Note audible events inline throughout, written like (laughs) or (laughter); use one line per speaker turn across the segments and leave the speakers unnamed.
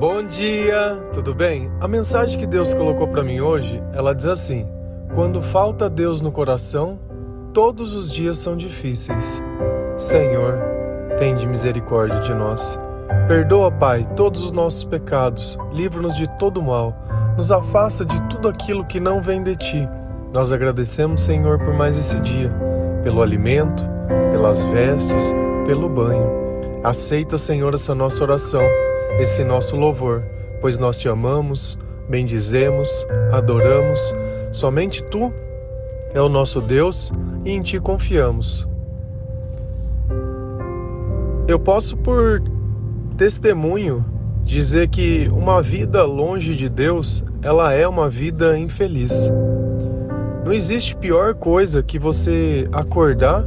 Bom dia, tudo bem? A mensagem que Deus colocou para mim hoje, ela diz assim: Quando falta Deus no coração, todos os dias são difíceis. Senhor, tem de misericórdia de nós. Perdoa, Pai, todos os nossos pecados, livra-nos de todo mal, nos afasta de tudo aquilo que não vem de ti. Nós agradecemos, Senhor, por mais esse dia, pelo alimento, pelas vestes, pelo banho. Aceita, Senhor, essa nossa oração esse nosso louvor, pois nós te amamos, bendizemos, adoramos. Somente tu é o nosso Deus e em ti confiamos. Eu posso, por testemunho, dizer que uma vida longe de Deus, ela é uma vida infeliz. Não existe pior coisa que você acordar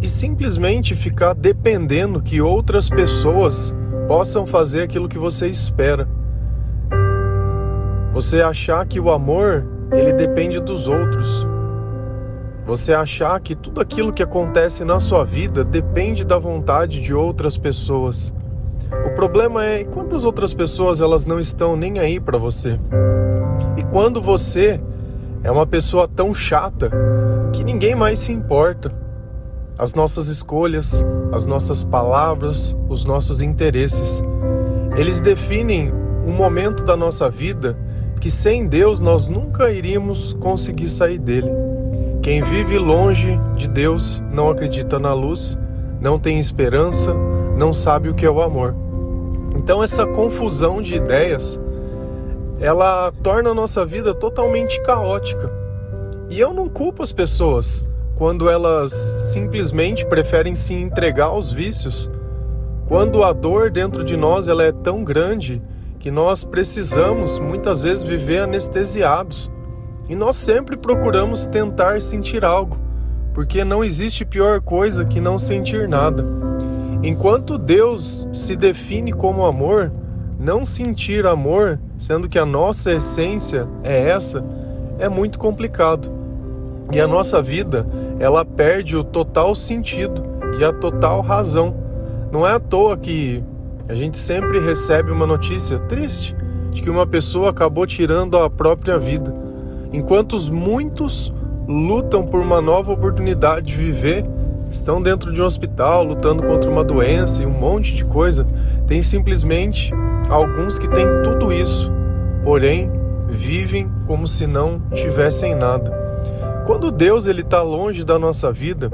e simplesmente ficar dependendo que outras pessoas possam fazer aquilo que você espera. Você achar que o amor, ele depende dos outros. Você achar que tudo aquilo que acontece na sua vida depende da vontade de outras pessoas. O problema é quantas outras pessoas elas não estão nem aí para você. E quando você é uma pessoa tão chata que ninguém mais se importa as nossas escolhas, as nossas palavras, os nossos interesses. Eles definem um momento da nossa vida que sem Deus nós nunca iríamos conseguir sair dele. Quem vive longe de Deus não acredita na luz, não tem esperança, não sabe o que é o amor. Então essa confusão de ideias, ela torna a nossa vida totalmente caótica. E eu não culpo as pessoas quando elas simplesmente preferem se entregar aos vícios, quando a dor dentro de nós ela é tão grande que nós precisamos muitas vezes viver anestesiados. E nós sempre procuramos tentar sentir algo, porque não existe pior coisa que não sentir nada. Enquanto Deus se define como amor, não sentir amor, sendo que a nossa essência é essa, é muito complicado. E a nossa vida, ela perde o total sentido e a total razão. Não é à toa que a gente sempre recebe uma notícia triste de que uma pessoa acabou tirando a própria vida, enquanto muitos lutam por uma nova oportunidade de viver, estão dentro de um hospital lutando contra uma doença e um monte de coisa. Tem simplesmente alguns que têm tudo isso, porém vivem como se não tivessem nada. Quando Deus ele está longe da nossa vida,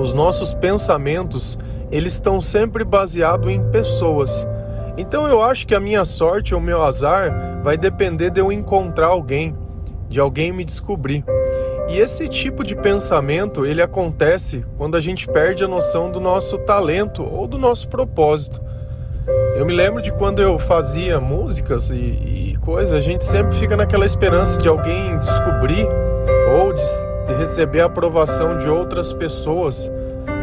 os nossos pensamentos eles estão sempre baseados em pessoas. Então eu acho que a minha sorte ou meu azar vai depender de eu encontrar alguém, de alguém me descobrir. E esse tipo de pensamento ele acontece quando a gente perde a noção do nosso talento ou do nosso propósito. Eu me lembro de quando eu fazia músicas e, e coisa, a gente sempre fica naquela esperança de alguém descobrir ou de, receber a aprovação de outras pessoas,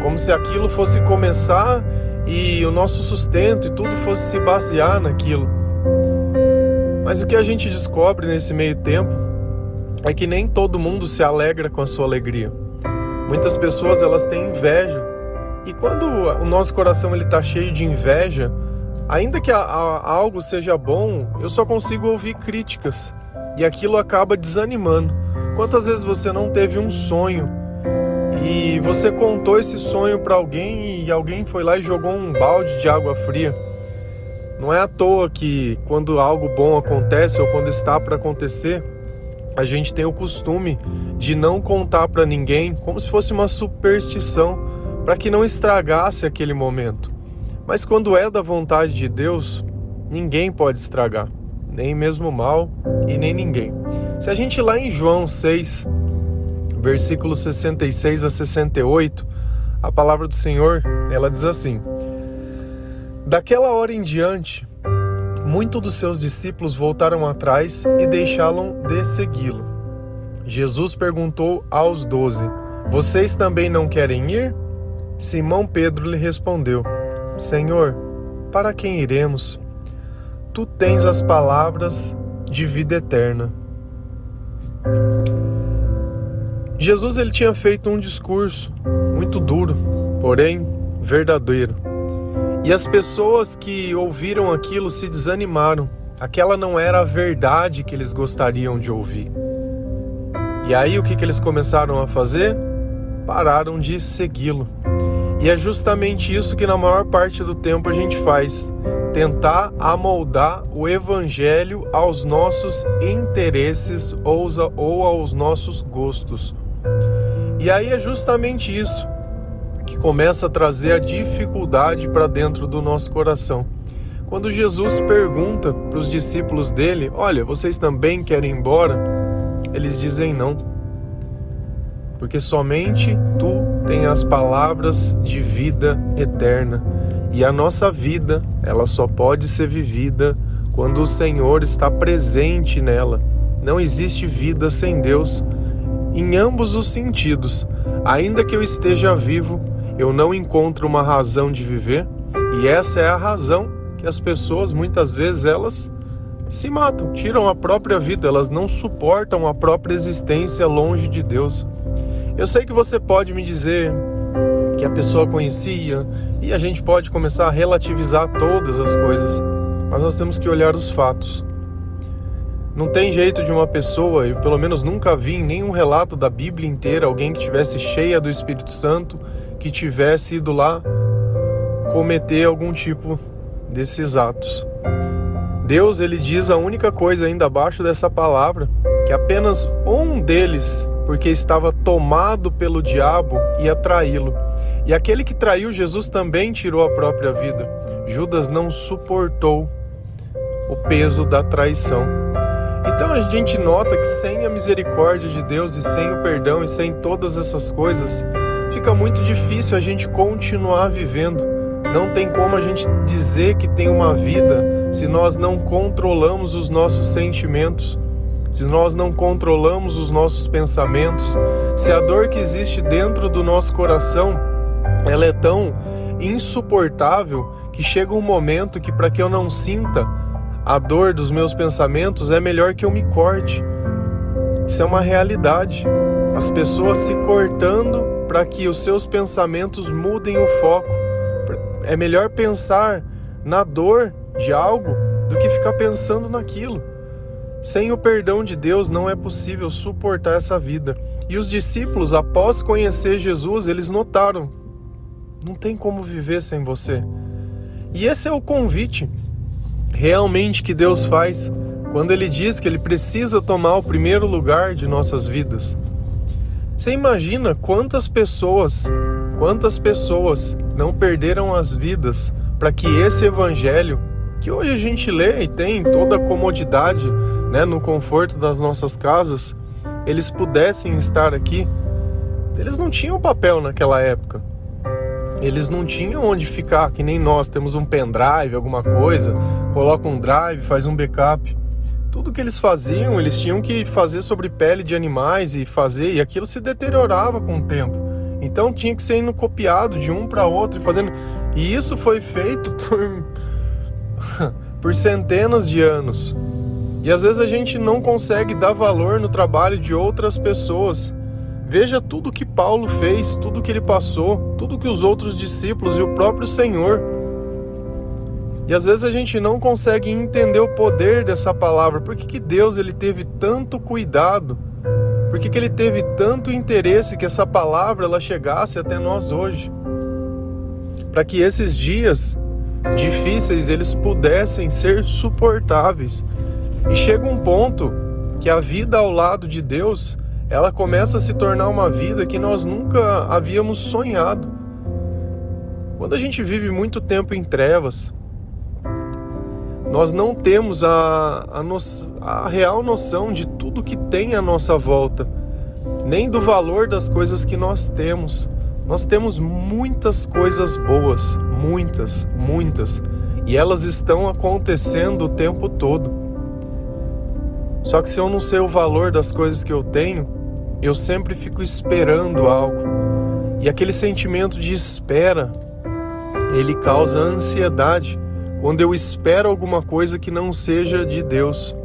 como se aquilo fosse começar e o nosso sustento e tudo fosse se basear naquilo. Mas o que a gente descobre nesse meio tempo é que nem todo mundo se alegra com a sua alegria. Muitas pessoas elas têm inveja. E quando o nosso coração ele está cheio de inveja, ainda que a, a, algo seja bom, eu só consigo ouvir críticas e aquilo acaba desanimando. Quantas vezes você não teve um sonho e você contou esse sonho para alguém e alguém foi lá e jogou um balde de água fria? Não é à toa que quando algo bom acontece ou quando está para acontecer, a gente tem o costume de não contar para ninguém, como se fosse uma superstição, para que não estragasse aquele momento. Mas quando é da vontade de Deus, ninguém pode estragar, nem mesmo mal e nem ninguém. Se a gente lá em João 6, versículos 66 a 68, a palavra do Senhor, ela diz assim: Daquela hora em diante, muitos dos seus discípulos voltaram atrás e deixaram de segui-lo. Jesus perguntou aos doze: Vocês também não querem ir? Simão Pedro lhe respondeu: Senhor, para quem iremos? Tu tens as palavras de vida eterna. Jesus ele tinha feito um discurso muito duro, porém verdadeiro. E as pessoas que ouviram aquilo se desanimaram. Aquela não era a verdade que eles gostariam de ouvir. E aí o que, que eles começaram a fazer? Pararam de segui-lo. E é justamente isso que na maior parte do tempo a gente faz: tentar amoldar o evangelho aos nossos interesses ou aos nossos gostos. E aí é justamente isso que começa a trazer a dificuldade para dentro do nosso coração. Quando Jesus pergunta para os discípulos dele: Olha, vocês também querem ir embora? Eles dizem não. Porque somente tu tens as palavras de vida eterna. E a nossa vida, ela só pode ser vivida quando o Senhor está presente nela. Não existe vida sem Deus em ambos os sentidos. Ainda que eu esteja vivo, eu não encontro uma razão de viver, e essa é a razão que as pessoas muitas vezes elas se matam, tiram a própria vida, elas não suportam a própria existência longe de Deus. Eu sei que você pode me dizer a pessoa conhecia e a gente pode começar a relativizar todas as coisas, mas nós temos que olhar os fatos. Não tem jeito de uma pessoa, eu pelo menos nunca vi em nenhum relato da Bíblia inteira alguém que tivesse cheia do Espírito Santo que tivesse ido lá cometer algum tipo desses atos. Deus ele diz a única coisa ainda abaixo dessa palavra, que apenas um deles, porque estava tomado pelo diabo, ia traí-lo. E aquele que traiu Jesus também tirou a própria vida. Judas não suportou o peso da traição. Então a gente nota que sem a misericórdia de Deus e sem o perdão e sem todas essas coisas, fica muito difícil a gente continuar vivendo. Não tem como a gente dizer que tem uma vida se nós não controlamos os nossos sentimentos, se nós não controlamos os nossos pensamentos, se a dor que existe dentro do nosso coração ela é tão insuportável que chega um momento que para que eu não sinta a dor dos meus pensamentos é melhor que eu me corte. Isso é uma realidade. As pessoas se cortando para que os seus pensamentos mudem o foco. É melhor pensar na dor de algo do que ficar pensando naquilo. Sem o perdão de Deus não é possível suportar essa vida. E os discípulos, após conhecer Jesus, eles notaram: não tem como viver sem você. E esse é o convite realmente que Deus faz quando Ele diz que Ele precisa tomar o primeiro lugar de nossas vidas. Você imagina quantas pessoas, quantas pessoas não perderam as vidas para que esse evangelho, que hoje a gente lê e tem toda a comodidade, né, no conforto das nossas casas, eles pudessem estar aqui. Eles não tinham papel naquela época. Eles não tinham onde ficar, que nem nós temos um pendrive, alguma coisa, coloca um drive, faz um backup tudo que eles faziam, eles tinham que fazer sobre pele de animais e fazer, e aquilo se deteriorava com o tempo. Então tinha que ser indo copiado de um para outro e fazendo. E isso foi feito (laughs) por por centenas de anos. E às vezes a gente não consegue dar valor no trabalho de outras pessoas. Veja tudo que Paulo fez, tudo que ele passou, tudo que os outros discípulos e o próprio Senhor e às vezes a gente não consegue entender o poder dessa palavra. Por que, que Deus ele teve tanto cuidado? Por que, que ele teve tanto interesse que essa palavra ela chegasse até nós hoje? Para que esses dias difíceis eles pudessem ser suportáveis. E chega um ponto que a vida ao lado de Deus, ela começa a se tornar uma vida que nós nunca havíamos sonhado. Quando a gente vive muito tempo em trevas, nós não temos a, a, no, a real noção de tudo que tem à nossa volta, nem do valor das coisas que nós temos. Nós temos muitas coisas boas, muitas, muitas, e elas estão acontecendo o tempo todo. Só que se eu não sei o valor das coisas que eu tenho, eu sempre fico esperando algo. E aquele sentimento de espera, ele causa ansiedade quando eu espero alguma coisa que não seja de Deus.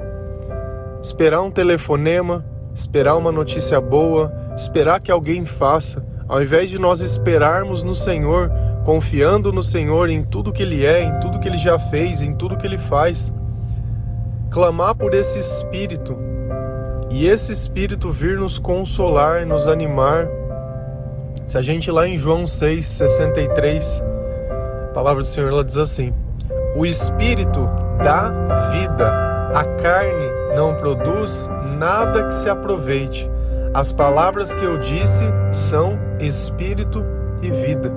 Esperar um telefonema, esperar uma notícia boa, esperar que alguém faça, ao invés de nós esperarmos no Senhor, confiando no Senhor em tudo que Ele é, em tudo que Ele já fez, em tudo que Ele faz. Clamar por esse Espírito e esse Espírito vir nos consolar, nos animar. Se a gente lá em João 6, 63, a palavra do Senhor ela diz assim: O Espírito dá vida, a carne não produz nada que se aproveite. As palavras que eu disse são Espírito e vida.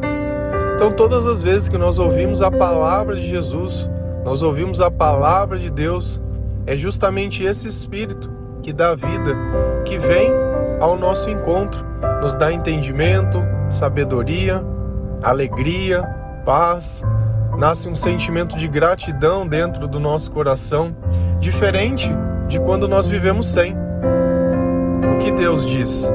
Então, todas as vezes que nós ouvimos a palavra de Jesus, nós ouvimos a palavra de Deus, é justamente esse Espírito que dá vida, que vem ao nosso encontro, nos dá entendimento, sabedoria, alegria, paz. Nasce um sentimento de gratidão dentro do nosso coração, diferente de quando nós vivemos sem. O que Deus diz?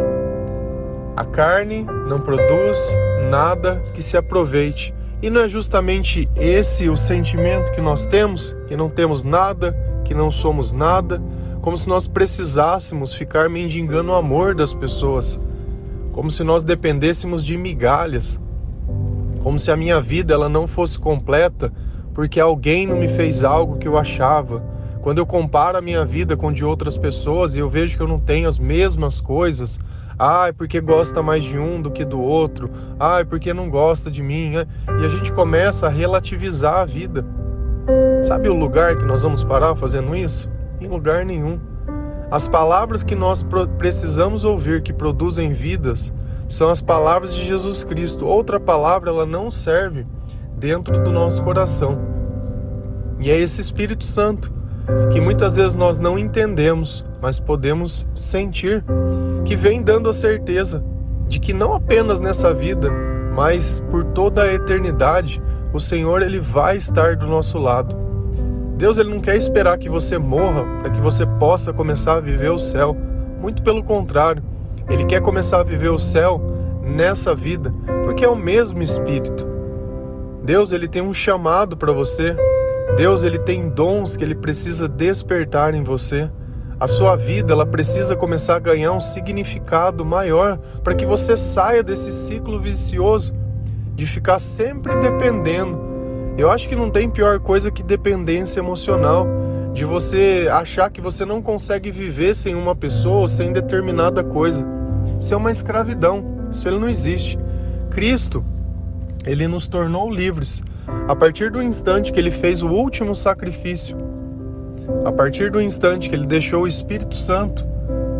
A carne não produz nada que se aproveite. E não é justamente esse o sentimento que nós temos, que não temos nada, que não somos nada, como se nós precisássemos ficar mendigando o amor das pessoas, como se nós dependêssemos de migalhas, como se a minha vida ela não fosse completa porque alguém não me fez algo que eu achava. Quando eu comparo a minha vida com de outras pessoas e eu vejo que eu não tenho as mesmas coisas, Ai, porque gosta mais de um do que do outro. Ai, porque não gosta de mim. E a gente começa a relativizar a vida. Sabe o lugar que nós vamos parar fazendo isso? Em lugar nenhum. As palavras que nós precisamos ouvir que produzem vidas são as palavras de Jesus Cristo. Outra palavra ela não serve dentro do nosso coração. E é esse Espírito Santo que muitas vezes nós não entendemos, mas podemos sentir, que vem dando a certeza de que não apenas nessa vida, mas por toda a eternidade, o Senhor ele vai estar do nosso lado. Deus ele não quer esperar que você morra para que você possa começar a viver o céu. Muito pelo contrário, ele quer começar a viver o céu nessa vida, porque é o mesmo espírito. Deus ele tem um chamado para você, Deus ele tem dons que ele precisa despertar em você. A sua vida ela precisa começar a ganhar um significado maior para que você saia desse ciclo vicioso de ficar sempre dependendo. Eu acho que não tem pior coisa que dependência emocional, de você achar que você não consegue viver sem uma pessoa ou sem determinada coisa. Isso é uma escravidão, isso ele não existe. Cristo, ele nos tornou livres a partir do instante que ele fez o último sacrifício, a partir do instante que ele deixou o Espírito Santo,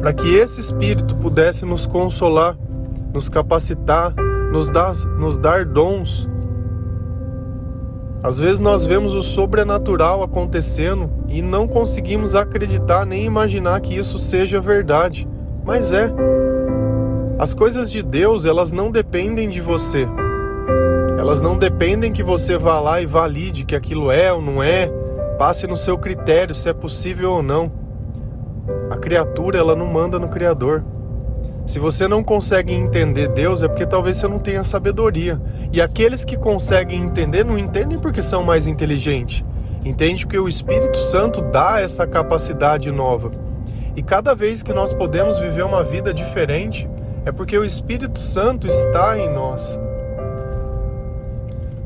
para que esse Espírito pudesse nos consolar, nos capacitar, nos dar, nos dar dons. Às vezes nós vemos o sobrenatural acontecendo e não conseguimos acreditar nem imaginar que isso seja verdade, mas é. As coisas de Deus, elas não dependem de você. Elas não dependem que você vá lá e valide que aquilo é ou não é, passe no seu critério se é possível ou não. A criatura, ela não manda no Criador. Se você não consegue entender Deus, é porque talvez você não tenha sabedoria. E aqueles que conseguem entender, não entendem porque são mais inteligentes. Entende porque o Espírito Santo dá essa capacidade nova. E cada vez que nós podemos viver uma vida diferente, é porque o Espírito Santo está em nós.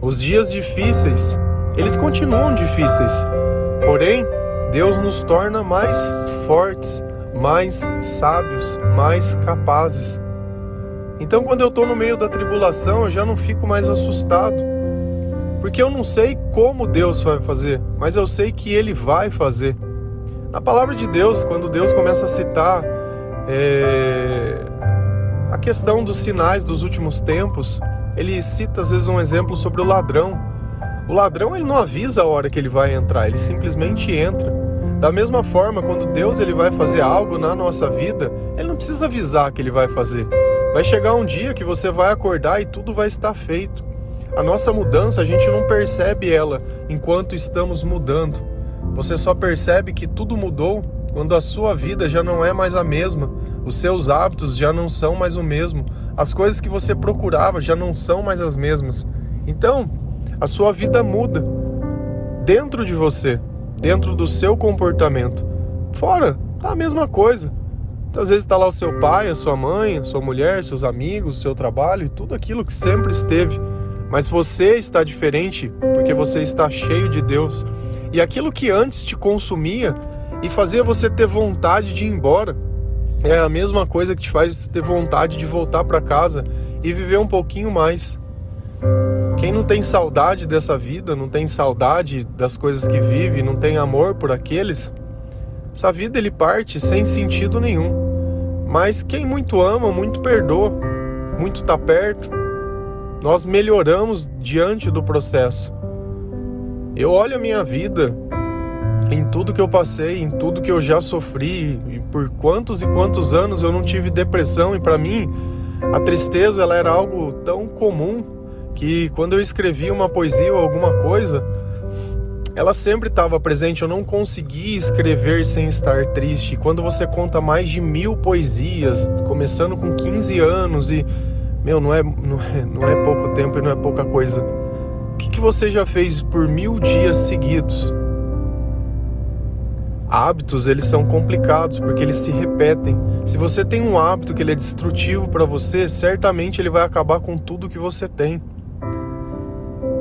Os dias difíceis, eles continuam difíceis. Porém, Deus nos torna mais fortes, mais sábios, mais capazes. Então, quando eu estou no meio da tribulação, eu já não fico mais assustado. Porque eu não sei como Deus vai fazer, mas eu sei que Ele vai fazer. Na palavra de Deus, quando Deus começa a citar é, a questão dos sinais dos últimos tempos, ele cita às vezes um exemplo sobre o ladrão. O ladrão ele não avisa a hora que ele vai entrar, ele simplesmente entra. Da mesma forma, quando Deus ele vai fazer algo na nossa vida, ele não precisa avisar que ele vai fazer. Vai chegar um dia que você vai acordar e tudo vai estar feito. A nossa mudança, a gente não percebe ela enquanto estamos mudando. Você só percebe que tudo mudou quando a sua vida já não é mais a mesma, os seus hábitos já não são mais o mesmo, as coisas que você procurava já não são mais as mesmas. Então, a sua vida muda dentro de você, dentro do seu comportamento. Fora, tá a mesma coisa. Às vezes está lá o seu pai, a sua mãe, a sua mulher, seus amigos, o seu trabalho e tudo aquilo que sempre esteve. mas você está diferente porque você está cheio de Deus. E aquilo que antes te consumia e fazia você ter vontade de ir embora, é a mesma coisa que te faz ter vontade de voltar para casa e viver um pouquinho mais. Quem não tem saudade dessa vida, não tem saudade das coisas que vive, não tem amor por aqueles, essa vida ele parte sem sentido nenhum. Mas quem muito ama, muito perdoa, muito está perto. Nós melhoramos diante do processo. Eu olho a minha vida em tudo que eu passei, em tudo que eu já sofri, e por quantos e quantos anos eu não tive depressão e para mim a tristeza ela era algo tão comum que quando eu escrevia uma poesia ou alguma coisa, ela sempre estava presente. Eu não conseguia escrever sem estar triste. Quando você conta mais de mil poesias, começando com 15 anos e meu, não é, não é, não é pouco tempo e não é pouca coisa. O que, que você já fez por mil dias seguidos? Hábitos, eles são complicados porque eles se repetem. Se você tem um hábito que ele é destrutivo para você, certamente ele vai acabar com tudo que você tem.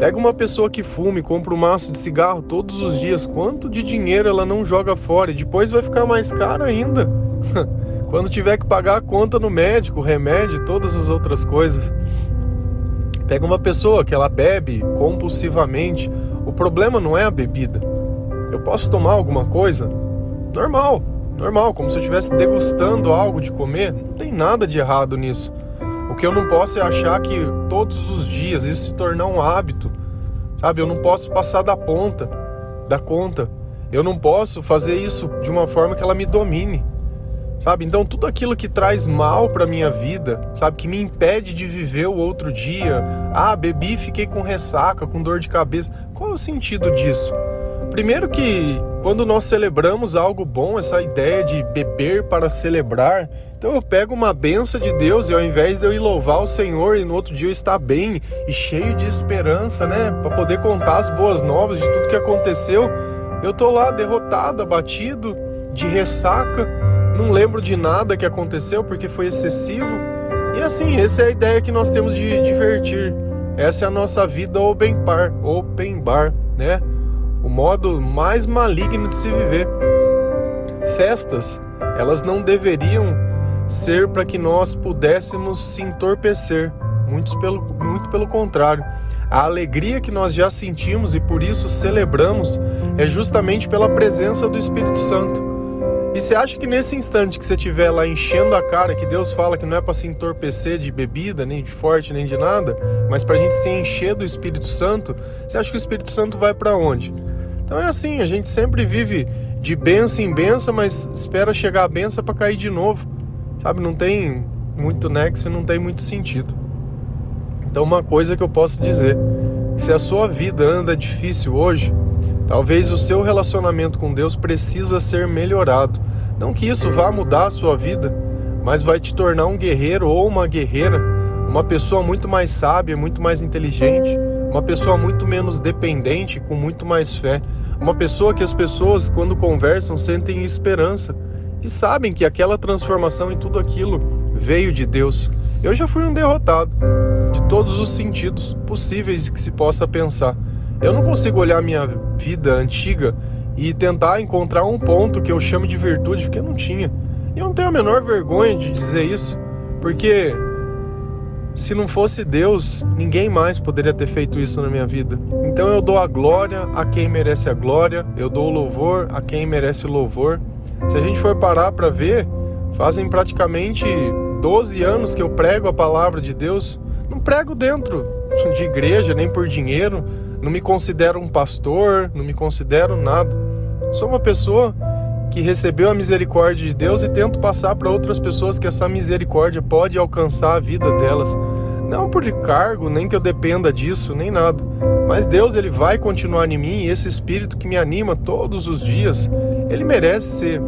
Pega uma pessoa que fuma e compra um maço de cigarro todos os dias, quanto de dinheiro ela não joga fora e depois vai ficar mais caro ainda. (laughs) Quando tiver que pagar a conta no médico, remédio todas as outras coisas. Pega uma pessoa que ela bebe compulsivamente, o problema não é a bebida. Eu posso tomar alguma coisa? Normal, normal, como se eu estivesse degustando algo de comer, não tem nada de errado nisso. Que eu não posso é achar que todos os dias isso se tornar um hábito, sabe? Eu não posso passar da ponta, da conta. Eu não posso fazer isso de uma forma que ela me domine, sabe? Então tudo aquilo que traz mal para minha vida, sabe? Que me impede de viver o outro dia. Ah, bebi, fiquei com ressaca, com dor de cabeça. Qual é o sentido disso? Primeiro que quando nós celebramos algo bom, essa ideia de beber para celebrar, então eu pego uma benção de Deus e ao invés de eu ir louvar o Senhor e no outro dia eu estar bem e cheio de esperança, né, para poder contar as boas novas de tudo que aconteceu, eu tô lá derrotado, abatido, de ressaca, não lembro de nada que aconteceu porque foi excessivo. E assim, essa é a ideia que nós temos de divertir. Essa é a nossa vida open bar, open bar, né? Modo mais maligno de se viver. Festas, elas não deveriam ser para que nós pudéssemos se entorpecer, muito pelo, muito pelo contrário. A alegria que nós já sentimos e por isso celebramos é justamente pela presença do Espírito Santo. E você acha que nesse instante que você estiver lá enchendo a cara, que Deus fala que não é para se entorpecer de bebida, nem de forte, nem de nada, mas para a gente se encher do Espírito Santo, você acha que o Espírito Santo vai para onde? Então é assim, a gente sempre vive de benção em benção, mas espera chegar a benção para cair de novo. Sabe, não tem muito nexo, não tem muito sentido. Então uma coisa que eu posso dizer, se a sua vida anda difícil hoje, talvez o seu relacionamento com Deus precisa ser melhorado. Não que isso vá mudar a sua vida, mas vai te tornar um guerreiro ou uma guerreira, uma pessoa muito mais sábia, muito mais inteligente, uma pessoa muito menos dependente, com muito mais fé, uma pessoa que as pessoas, quando conversam, sentem esperança e sabem que aquela transformação e tudo aquilo veio de Deus. Eu já fui um derrotado, de todos os sentidos possíveis que se possa pensar. Eu não consigo olhar minha vida antiga e tentar encontrar um ponto que eu chame de virtude, porque eu não tinha. E eu não tenho a menor vergonha de dizer isso, porque se não fosse Deus, ninguém mais poderia ter feito isso na minha vida. Então eu dou a glória a quem merece a glória, eu dou o louvor a quem merece o louvor. Se a gente for parar para ver, fazem praticamente 12 anos que eu prego a palavra de Deus. Não prego dentro (laughs) de igreja, nem por dinheiro. Não me considero um pastor, não me considero nada. Sou uma pessoa que recebeu a misericórdia de Deus e tento passar para outras pessoas que essa misericórdia pode alcançar a vida delas. Não por cargo, nem que eu dependa disso, nem nada. Mas Deus ele vai continuar em mim e esse espírito que me anima todos os dias, ele merece ser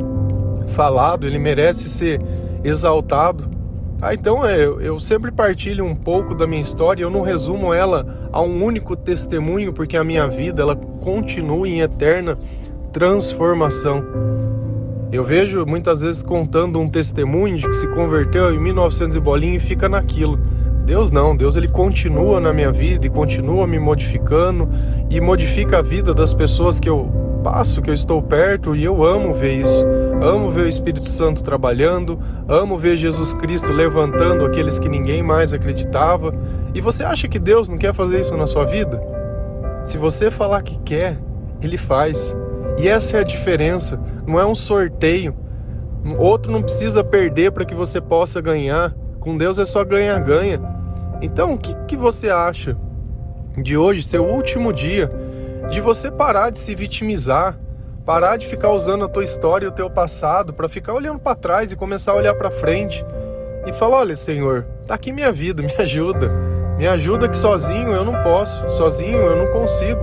falado, ele merece ser exaltado. Ah, então é, eu sempre partilho um pouco da minha história, eu não resumo ela a um único testemunho, porque a minha vida ela continua em eterna transformação. Eu vejo muitas vezes contando um testemunho de que se converteu em 1900 e bolinha e fica naquilo. Deus não, Deus ele continua na minha vida e continua me modificando e modifica a vida das pessoas que eu passo, que eu estou perto e eu amo ver isso. Amo ver o Espírito Santo trabalhando, amo ver Jesus Cristo levantando aqueles que ninguém mais acreditava. E você acha que Deus não quer fazer isso na sua vida? Se você falar que quer, ele faz. E essa é a diferença. Não é um sorteio. Outro não precisa perder para que você possa ganhar. Com Deus é só ganha-ganha. Então, o que, que você acha de hoje, seu último dia, de você parar de se vitimizar, parar de ficar usando a tua história e o teu passado para ficar olhando para trás e começar a olhar para frente e falar: olha, Senhor, tá aqui minha vida, me ajuda. Me ajuda que sozinho eu não posso, sozinho eu não consigo.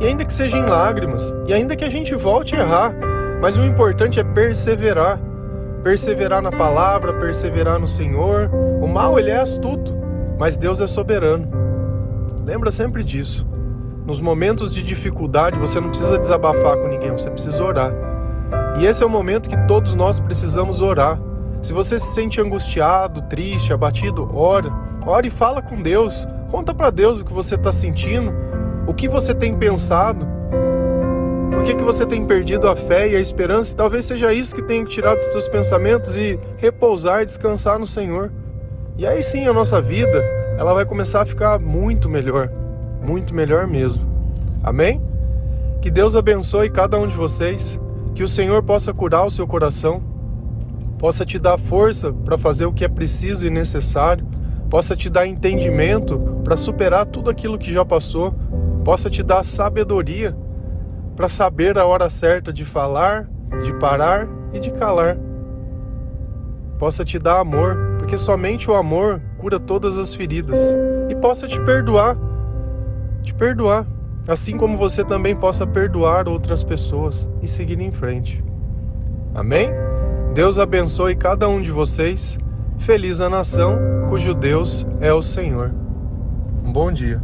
E ainda que seja em lágrimas, e ainda que a gente volte a errar, mas o importante é perseverar. Perseverar na palavra, perseverar no Senhor. O mal ele é astuto, mas Deus é soberano. Lembra sempre disso. Nos momentos de dificuldade, você não precisa desabafar com ninguém, você precisa orar. E esse é o momento que todos nós precisamos orar. Se você se sente angustiado, triste, abatido, ora. Ora e fala com Deus. Conta para Deus o que você está sentindo, o que você tem pensado. Por que, que você tem perdido a fé e a esperança? E talvez seja isso que tenha que tirar dos seus pensamentos e repousar descansar no Senhor. E aí sim a nossa vida, ela vai começar a ficar muito melhor muito melhor mesmo. Amém? Que Deus abençoe cada um de vocês, que o Senhor possa curar o seu coração, possa te dar força para fazer o que é preciso e necessário, possa te dar entendimento para superar tudo aquilo que já passou, possa te dar sabedoria para saber a hora certa de falar, de parar e de calar. Possa te dar amor, porque somente o amor cura todas as feridas, e possa te perdoar te perdoar, assim como você também possa perdoar outras pessoas e seguir em frente. Amém? Deus abençoe cada um de vocês. Feliz a nação cujo Deus é o Senhor. Um bom dia.